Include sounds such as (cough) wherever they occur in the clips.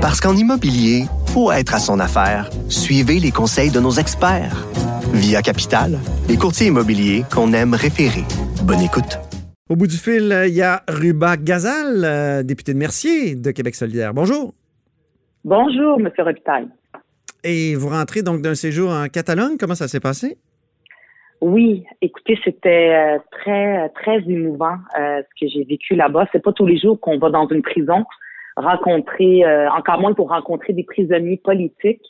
Parce qu'en immobilier, faut être à son affaire. Suivez les conseils de nos experts. Via Capital, les courtiers immobiliers qu'on aime référer. Bonne écoute. Au bout du fil, il y a Ruba Gazal, euh, député de Mercier de Québec solidaire. Bonjour. Bonjour, M. Robitaille. Et vous rentrez donc d'un séjour en Catalogne. Comment ça s'est passé? Oui, écoutez, c'était euh, très, très émouvant euh, ce que j'ai vécu là-bas. C'est pas tous les jours qu'on va dans une prison rencontrer, euh, encore moins pour rencontrer des prisonniers politiques,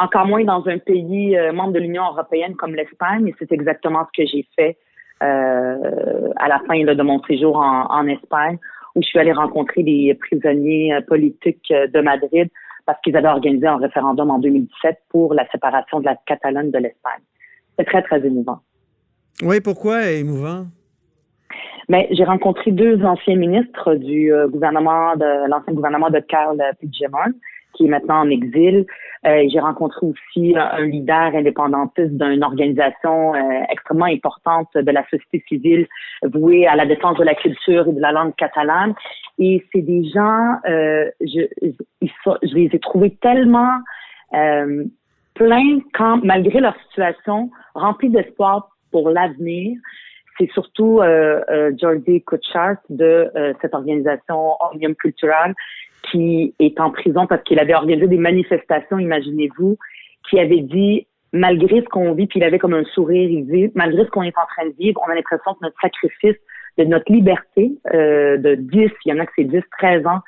encore moins dans un pays membre de l'Union européenne comme l'Espagne. Et c'est exactement ce que j'ai fait à la fin de mon séjour en, en, Espagne, où je suis allée rencontrer des prisonniers politiques de Madrid parce qu'ils avaient organisé un référendum en 2017 pour la séparation de la Catalogne de l'Espagne. C'est très, très émouvant. Oui, pourquoi émouvant? Mais j'ai rencontré deux anciens ministres du euh, gouvernement de l'ancien gouvernement de Carl Puigdemont, qui est maintenant en exil. Euh, j'ai rencontré aussi un leader indépendantiste d'une organisation euh, extrêmement importante de la société civile vouée à la défense de la culture et de la langue catalane. Et c'est des gens, je, je les ai trouvés tellement plein quand, malgré leur situation, remplis d'espoir pour l'avenir. C'est surtout euh, euh, Jordi Kutchart de euh, cette organisation Omnium Cultural qui est en prison parce qu'il avait organisé des manifestations, imaginez-vous, qui avait dit malgré ce qu'on vit, puis il avait comme un sourire, il dit malgré ce qu'on est en train de vivre, on a l'impression que notre sacrifice de notre liberté euh, de 10, il y en a que c'est 10, 13 ans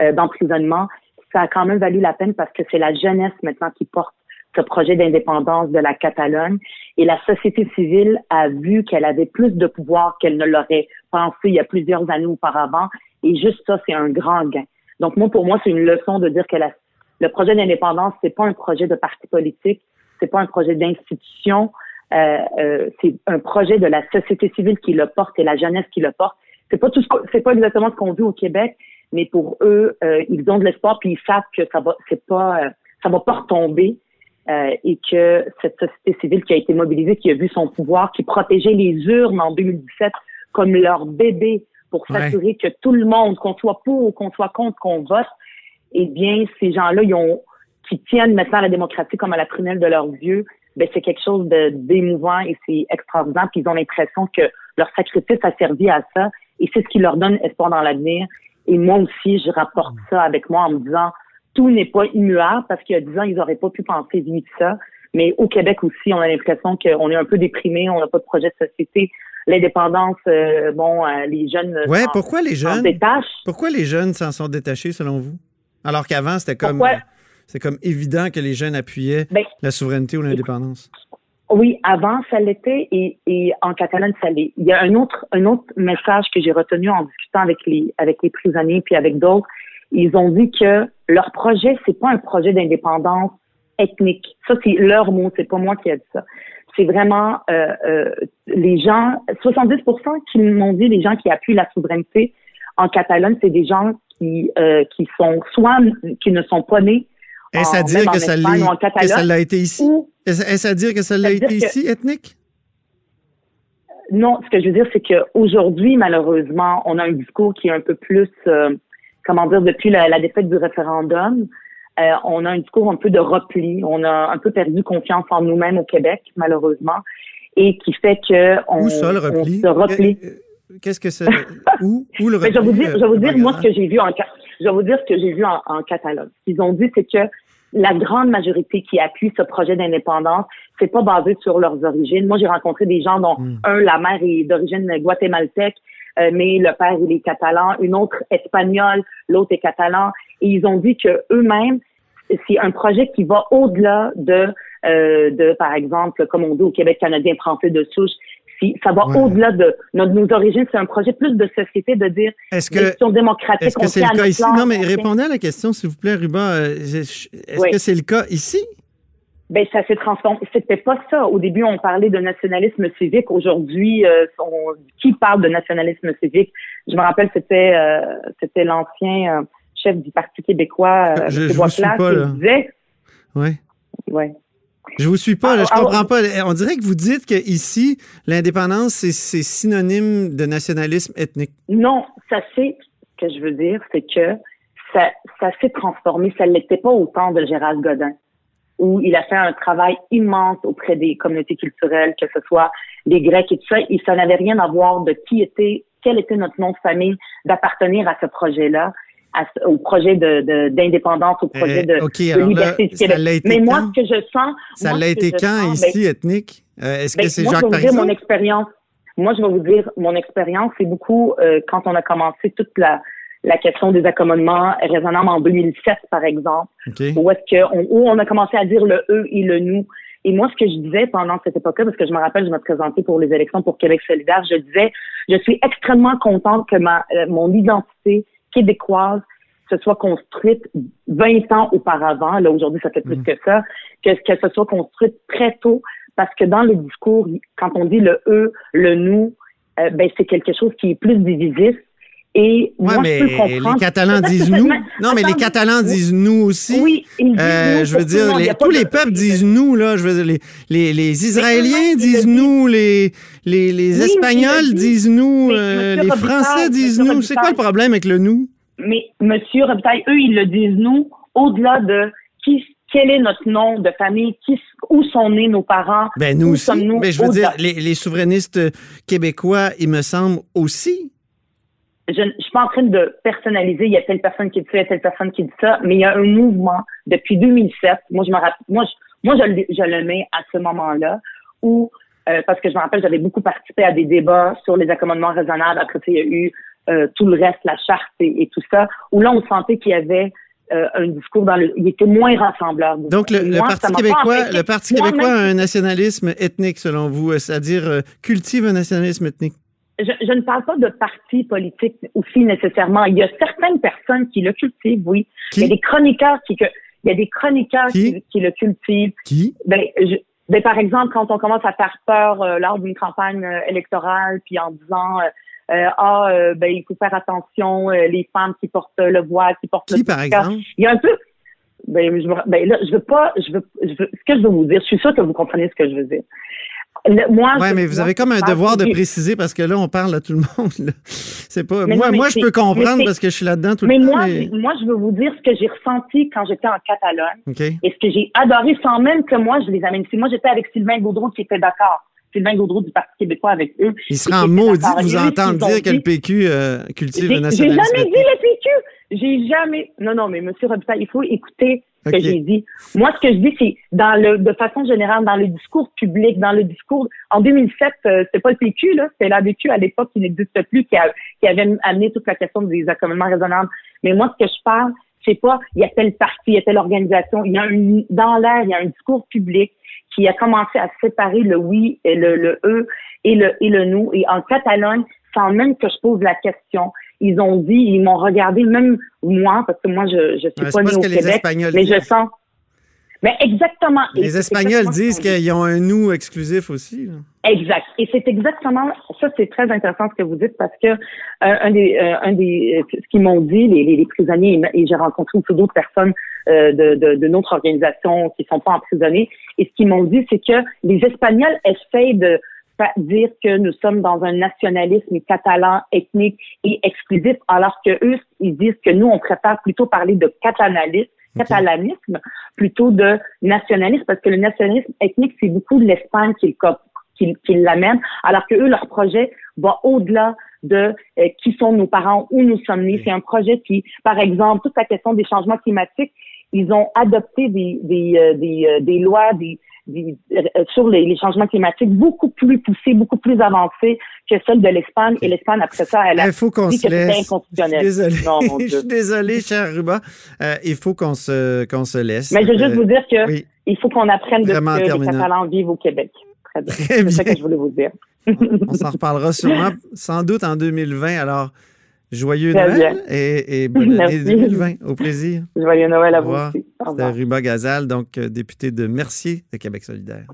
euh, d'emprisonnement, ça a quand même valu la peine parce que c'est la jeunesse maintenant qui porte ce projet d'indépendance de la Catalogne. Et la société civile a vu qu'elle avait plus de pouvoir qu'elle ne l'aurait pensé il y a plusieurs années auparavant. Et juste ça, c'est un grand gain. Donc moi, pour moi, c'est une leçon de dire que le projet d'indépendance, c'est pas un projet de parti politique, c'est pas un projet d'institution, euh, euh, c'est un projet de la société civile qui le porte et la jeunesse qui le porte. C'est pas tout, c'est pas exactement ce qu'on vit au Québec, mais pour eux, euh, ils ont de l'espoir puis ils savent que ça va, c'est pas, euh, ça va pas retomber. Euh, et que cette société civile qui a été mobilisée, qui a vu son pouvoir, qui protégeait les urnes en 2017 comme leur bébé pour s'assurer que tout le monde, qu'on soit pour ou qu'on soit contre, qu'on vote, eh bien, ces gens-là, ils ont, qui tiennent maintenant la démocratie comme à la prunelle de leurs yeux, ben, c'est quelque chose de d'émouvant et c'est extraordinaire. Puis ils ont l'impression que leur sacrifice a servi à ça et c'est ce qui leur donne espoir dans l'avenir. Et moi aussi, je rapporte ça avec moi en me disant, tout n'est pas immuable parce qu'il y a 10 ans, ils n'auraient pas pu penser vivre ça. Mais au Québec aussi, on a l'impression qu'on est un peu déprimé, on n'a pas de projet de société. L'indépendance, euh, bon, euh, les jeunes ouais, pourquoi les jeunes? détachent. Pourquoi les jeunes s'en sont détachés selon vous? Alors qu'avant, c'était comme c'est comme évident que les jeunes appuyaient ben, la souveraineté ou l'indépendance. Oui, avant, ça l'était et, et en Catalogne, ça l'est. Il y a un autre, un autre message que j'ai retenu en discutant avec les, avec les prisonniers puis avec d'autres, ils ont dit que leur projet, c'est pas un projet d'indépendance ethnique. Ça, c'est leur mot, c'est pas moi qui ai dit ça. C'est vraiment euh, euh, les gens, 70% qui m'ont dit, les gens qui appuient la souveraineté en Catalogne, c'est des gens qui euh, qui sont soit qui ne sont pas nés Est-ce à dire que ça, l'a été ici? Est-ce à dire que ça l'a été ici, ethnique? Non, ce que je veux dire, c'est qu'aujourd'hui, malheureusement, on a un discours qui est un peu plus comment dire, depuis la, défaite du référendum, euh, on a un discours un peu de repli. On a un peu perdu confiance en nous-mêmes au Québec, malheureusement, et qui fait que on, ça, le repli? se replie. Euh, euh, qu'est-ce que c'est où, où, le (laughs) repli Je vais vous dire, je vais vous dire moi ce que j'ai vu en je vais vous dire ce que j'ai vu en, en Catalogne. Ce qu'ils ont dit, c'est que la grande majorité qui appuie ce projet d'indépendance, c'est pas basé sur leurs origines. Moi, j'ai rencontré des gens dont hmm. un, la mère est d'origine guatémaltèque, mais le père il est catalan, une autre espagnole, l'autre est catalan, et ils ont dit que eux-mêmes c'est un projet qui va au-delà de euh, de par exemple comme on dit au Québec canadien français de souche si, ça va au-delà de, nos origines. C'est un projet plus de société de dire est-ce que, démocratique. Est-ce que c'est le cas ici? Non, mais répondez à la question, s'il vous plaît, Ruba. Euh, est-ce que c'est le cas ici? Ben ça s'est transformé. C'était pas ça. Au début, on parlait de nationalisme civique. Aujourd'hui, euh, qui parle de nationalisme civique? Je me rappelle, c'était euh, c'était l'ancien euh, chef du Parti québécois, euh, je, je vous suis pas, là. disait. Ouais. Ouais. Je vous suis pas, là, je ah, comprends pas. On dirait que vous dites que ici, l'indépendance, c'est synonyme de nationalisme ethnique. Non, ça c'est ce que je veux dire, c'est que ça, ça s'est transformé. Ça ne l'était pas au temps de Gérald Godin, où il a fait un travail immense auprès des communautés culturelles, que ce soit les Grecs et tout ça. Et ça n'avait rien à voir de qui était, quel était notre nom de famille, d'appartenir à ce projet-là au projet de, d'indépendance, au projet de, liberté du Québec. Mais moi, ce que je sens... Ça l'a été quand ici, ben, ethnique? Euh, est-ce que ben, c'est Jacques je vais vous dire mon expérience. Moi, je vais vous dire mon expérience. C'est beaucoup euh, quand on a commencé toute la, la question des accommodements raisonnables en 2007, par exemple, où est-ce qu'on où on a commencé à dire le eux et le nous. Et moi, ce que je disais pendant cette époque-là, parce que je me rappelle, je me présentais pour les élections pour Québec solidaire, je disais, je suis extrêmement contente que ma, euh, mon identité québécoise se soit construite 20 ans auparavant, là aujourd'hui ça fait plus mm. que ça, que, que ce soit construite très tôt, parce que dans le discours, quand on dit le eux, le nous, euh, ben c'est quelque chose qui est plus divisif. Et moi, mais je peux comprendre. les Catalans disent nous. Non, mais les Catalans disent nous aussi. Oui, ils disent euh, Je veux dire, tous les peuples disent nous, là. Je veux dire, les, les, les Israéliens disent nous, les, les, les Espagnols disent nous, euh, les Français disent nous. C'est quoi le problème avec le nous? Mais Monsieur Robitaille, eux, ils le disent nous, au-delà de qui, quel est notre nom de famille, qui, où sont nés nos parents, ben, nous aussi. Nous, Mais je veux dire, les, les, souverainistes québécois, il me semble aussi. Je ne suis pas en train de personnaliser, il y a telle personne qui dit ça, il y a telle personne qui dit ça, mais il y a un mouvement depuis 2007. Moi, je me rappelle, moi, je, moi, je, le, je le mets à ce moment-là où euh, parce que je me rappelle, j'avais beaucoup participé à des débats sur les accommodements raisonnables. Après, il y a eu euh, tout le reste, la charte et, tout ça, où là, on sentait qu'il y avait euh, un discours dans le, il était moins rassembleur. Donc le, Parti québécois, le Parti québécois a un nationalisme ethnique selon vous, c'est-à-dire euh, cultive un nationalisme ethnique. Je, je, ne parle pas de parti politique aussi nécessairement. Il y a certaines personnes qui le cultivent, oui. il y a des chroniqueurs qui, que, il y a des chroniqueurs qui, qui, le cultivent. Qui? Ben, je, ben, par exemple, quand on commence à faire peur lors d'une campagne électorale, puis en disant euh, ah euh, ben il faut faire attention euh, les femmes qui portent le voile, qui portent qui, par exemple? Il y a un peu ben, je, ben là je veux pas je veux, je veux ce que je veux vous dire, je suis sûre que vous comprenez ce que je veux dire. Moi, ouais, mais vous avez comme un devoir de préciser parce que là, on parle à tout le (laughs) monde. C'est pas moi. moi, je peux comprendre parce que je suis là-dedans tout le temps. Moi, mais moi, je veux vous dire ce que j'ai ressenti quand j'étais en Catalogne et ce que j'ai adoré sans même que moi je les amène ici. Moi, j'étais avec Sylvain Gaudreau qui était d'accord. Sylvain Gaudreau du Parti québécois avec eux. Il sera en maudit de vous entendre dire que le PQ euh, cultive le nationalisme. J'ai jamais dit le PQ. J'ai jamais. Non, non, mais M. Robitaille, il faut écouter que j'ai dit. Moi, ce que je dis, c'est dans le, de façon générale, dans le discours public, dans le discours. En 2007, euh, c'était pas le PQ, là, c'était l'ABQ à l'époque qui n'existe plus, qui, qui avait amené toute la question des accommodements raisonnables. Mais moi, ce que je parle, c'est pas il y a tel parti, il y a telle organisation. Il y a un, dans l'air, il y a un discours public qui a commencé à séparer le oui et le, le eux et le et le nous. Et en Catalogne, sans même que je pose la question, ils ont dit, ils m'ont regardé, même moi, parce que moi je je suis pas née au Québec, mais je sens. Mais exactement. Les Espagnols disent qu'ils ont un nous exclusif aussi. Exact. Et c'est exactement ça. C'est très intéressant ce que vous dites parce que euh, un des, euh, un des, ce qu'ils m'ont dit les, les, prisonniers et j'ai rencontré aussi d'autres personnes euh, de, de, de, notre organisation qui sont pas emprisonnés. Et ce qu'ils m'ont dit, c'est que les Espagnols essayent de dire que nous sommes dans un nationalisme catalan, ethnique et exclusif, alors que eux, ils disent que nous, on préfère plutôt parler de catalanisme, catalanisme plutôt de nationalisme, parce que le nationalisme ethnique, c'est beaucoup de l'Espagne qui, qui, qui l'amène, alors que eux, leur projet va au-delà de euh, qui sont nos parents, où nous sommes nés. C'est un projet qui, par exemple, toute la question des changements climatiques, ils ont adopté des, des, euh, des, euh, des lois des, sur les, les, changements climatiques beaucoup plus poussées, beaucoup plus avancées que celles de l'Espagne. Et l'Espagne, après ça, elle a il faut dit que c'était inconstitutionnel. Je suis désolé, non, (laughs) je suis désolé cher Ruba. Euh, il faut qu'on se, qu'on se laisse. Mais je veux juste vous dire que il faut qu'on apprenne de ce que les Catalans vivent au Québec. Très bien. C'est ça que je voulais vous dire. on s'en reparlera sûrement, sans doute en 2020. Alors, Joyeux Noël et, bonne année 2020. Au plaisir. Joyeux Noël à vous aussi. C'était Ruba Gazal, donc euh, député de Mercier de Québec solidaire.